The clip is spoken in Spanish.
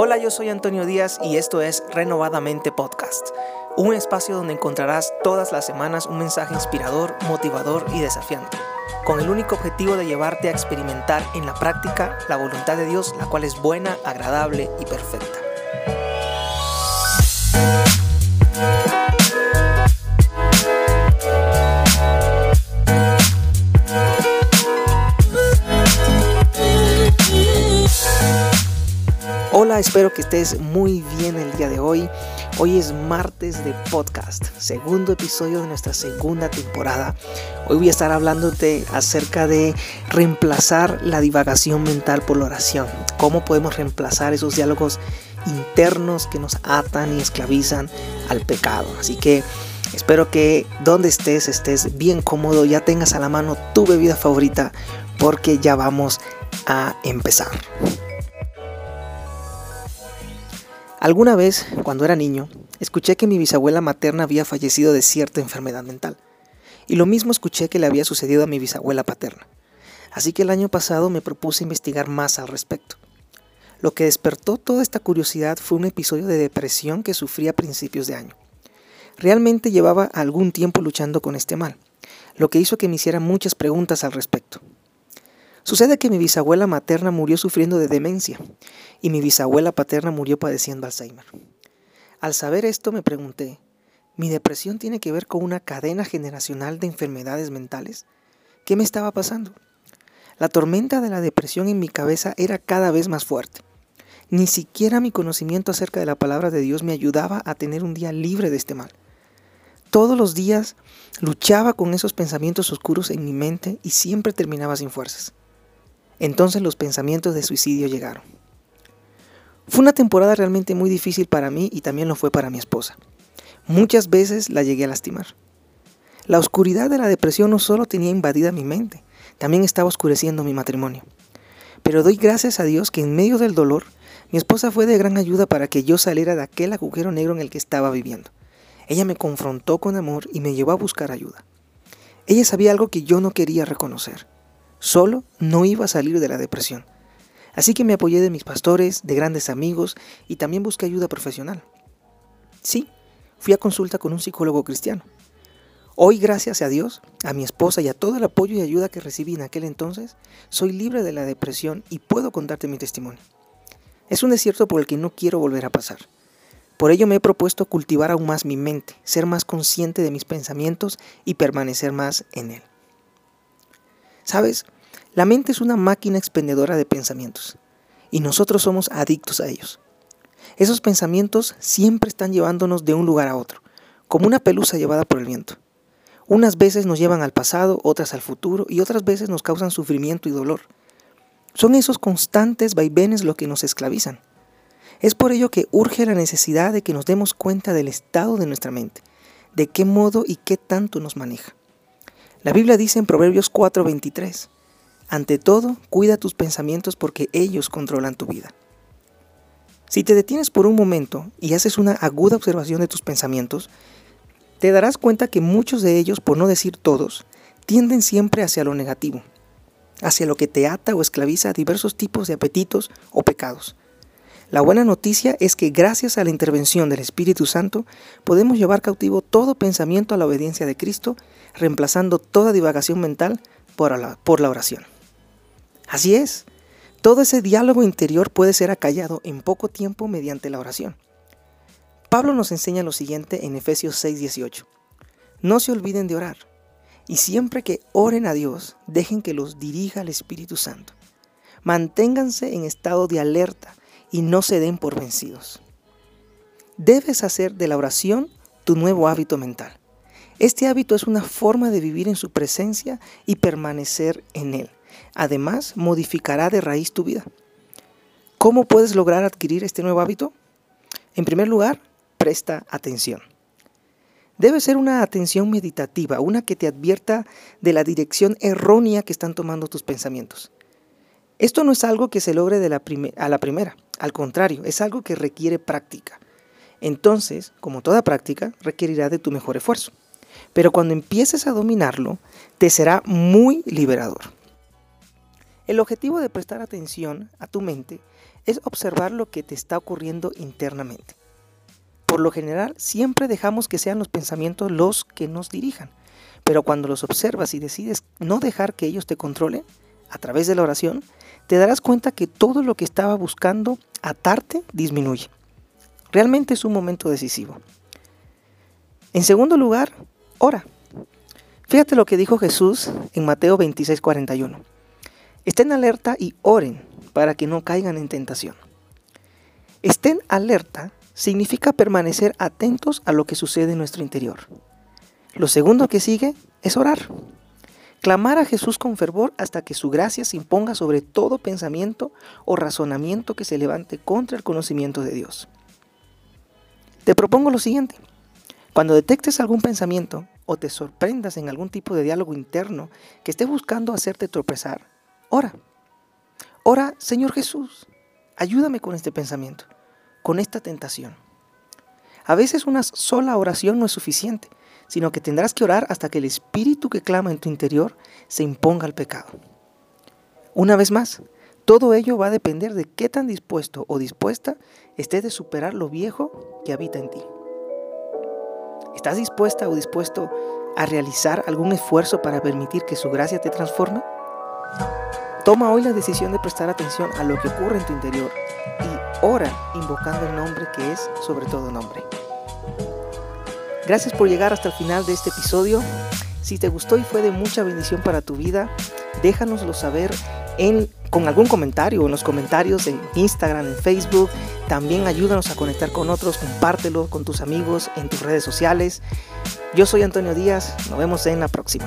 Hola, yo soy Antonio Díaz y esto es Renovadamente Podcast, un espacio donde encontrarás todas las semanas un mensaje inspirador, motivador y desafiante, con el único objetivo de llevarte a experimentar en la práctica la voluntad de Dios, la cual es buena, agradable y perfecta. Hola, espero que estés muy bien el día de hoy. Hoy es martes de podcast, segundo episodio de nuestra segunda temporada. Hoy voy a estar hablándote acerca de reemplazar la divagación mental por la oración. Cómo podemos reemplazar esos diálogos internos que nos atan y esclavizan al pecado. Así que espero que donde estés estés bien cómodo, ya tengas a la mano tu bebida favorita porque ya vamos a empezar. Alguna vez, cuando era niño, escuché que mi bisabuela materna había fallecido de cierta enfermedad mental. Y lo mismo escuché que le había sucedido a mi bisabuela paterna. Así que el año pasado me propuse investigar más al respecto. Lo que despertó toda esta curiosidad fue un episodio de depresión que sufrí a principios de año. Realmente llevaba algún tiempo luchando con este mal, lo que hizo que me hiciera muchas preguntas al respecto. Sucede que mi bisabuela materna murió sufriendo de demencia y mi bisabuela paterna murió padeciendo Alzheimer. Al saber esto me pregunté, ¿mi depresión tiene que ver con una cadena generacional de enfermedades mentales? ¿Qué me estaba pasando? La tormenta de la depresión en mi cabeza era cada vez más fuerte. Ni siquiera mi conocimiento acerca de la palabra de Dios me ayudaba a tener un día libre de este mal. Todos los días luchaba con esos pensamientos oscuros en mi mente y siempre terminaba sin fuerzas. Entonces los pensamientos de suicidio llegaron. Fue una temporada realmente muy difícil para mí y también lo fue para mi esposa. Muchas veces la llegué a lastimar. La oscuridad de la depresión no solo tenía invadida mi mente, también estaba oscureciendo mi matrimonio. Pero doy gracias a Dios que en medio del dolor, mi esposa fue de gran ayuda para que yo saliera de aquel agujero negro en el que estaba viviendo. Ella me confrontó con amor y me llevó a buscar ayuda. Ella sabía algo que yo no quería reconocer. Solo no iba a salir de la depresión. Así que me apoyé de mis pastores, de grandes amigos y también busqué ayuda profesional. Sí, fui a consulta con un psicólogo cristiano. Hoy, gracias a Dios, a mi esposa y a todo el apoyo y ayuda que recibí en aquel entonces, soy libre de la depresión y puedo contarte mi testimonio. Es un desierto por el que no quiero volver a pasar. Por ello me he propuesto cultivar aún más mi mente, ser más consciente de mis pensamientos y permanecer más en él. ¿Sabes? La mente es una máquina expendedora de pensamientos y nosotros somos adictos a ellos. Esos pensamientos siempre están llevándonos de un lugar a otro, como una pelusa llevada por el viento. Unas veces nos llevan al pasado, otras al futuro y otras veces nos causan sufrimiento y dolor. Son esos constantes vaivenes lo que nos esclavizan. Es por ello que urge la necesidad de que nos demos cuenta del estado de nuestra mente, de qué modo y qué tanto nos maneja. La Biblia dice en Proverbios 4:23, ante todo, cuida tus pensamientos porque ellos controlan tu vida. Si te detienes por un momento y haces una aguda observación de tus pensamientos, te darás cuenta que muchos de ellos, por no decir todos, tienden siempre hacia lo negativo, hacia lo que te ata o esclaviza a diversos tipos de apetitos o pecados. La buena noticia es que gracias a la intervención del Espíritu Santo podemos llevar cautivo todo pensamiento a la obediencia de Cristo, reemplazando toda divagación mental por la, oración. Así es, todo ese diálogo interior puede ser acallado en poco tiempo mediante la oración. Pablo nos enseña lo siguiente en Efesios 6:18. No se olviden de orar, y siempre que oren a Dios, dejen que los dirija el Espíritu Santo. Manténganse en estado de alerta y no se den por vencidos. Debes hacer de la oración tu nuevo hábito mental. Este hábito es una forma de vivir en su presencia y permanecer en él. Además, modificará de raíz tu vida. ¿Cómo puedes lograr adquirir este nuevo hábito? En primer lugar, presta atención. Debe ser una atención meditativa, una que te advierta de la dirección errónea que están tomando tus pensamientos. Esto no es algo que se logre a la primera, al contrario, es algo que requiere práctica. Entonces, como toda práctica, requerirá de tu mejor esfuerzo. Pero cuando empieces a dominarlo, te será muy liberador. El objetivo de prestar atención a tu mente es observar lo que te está ocurriendo internamente. Por lo general, siempre dejamos que sean los pensamientos los que nos dirijan, pero cuando los observas y decides no dejar que ellos te controlen, a través de la oración, te darás cuenta que todo lo que estaba buscando atarte disminuye. Realmente es un momento decisivo. En segundo lugar, ora. Fíjate lo que dijo Jesús en Mateo 26:41. Estén alerta y oren para que no caigan en tentación. Estén alerta significa permanecer atentos a lo que sucede en nuestro interior. Lo segundo que sigue es orar. Clamar a Jesús con fervor hasta que su gracia se imponga sobre todo pensamiento o razonamiento que se levante contra el conocimiento de Dios. Te propongo lo siguiente. Cuando detectes algún pensamiento o te sorprendas en algún tipo de diálogo interno que esté buscando hacerte tropezar, ora. Ora, Señor Jesús, ayúdame con este pensamiento con esta tentación. A veces una sola oración no es suficiente, sino que tendrás que orar hasta que el espíritu que clama en tu interior se imponga al pecado. Una vez más, todo ello va a depender de qué tan dispuesto o dispuesta estés de superar lo viejo que habita en ti. ¿Estás dispuesta o dispuesto a realizar algún esfuerzo para permitir que su gracia te transforme? Toma hoy la decisión de prestar atención a lo que ocurre en tu interior y ora invocando el nombre que es sobre todo nombre. Gracias por llegar hasta el final de este episodio. Si te gustó y fue de mucha bendición para tu vida, déjanoslo saber con algún comentario en los comentarios en Instagram, en Facebook. También ayúdanos a conectar con otros, compártelo con tus amigos en tus redes sociales. Yo soy Antonio Díaz, nos vemos en la próxima.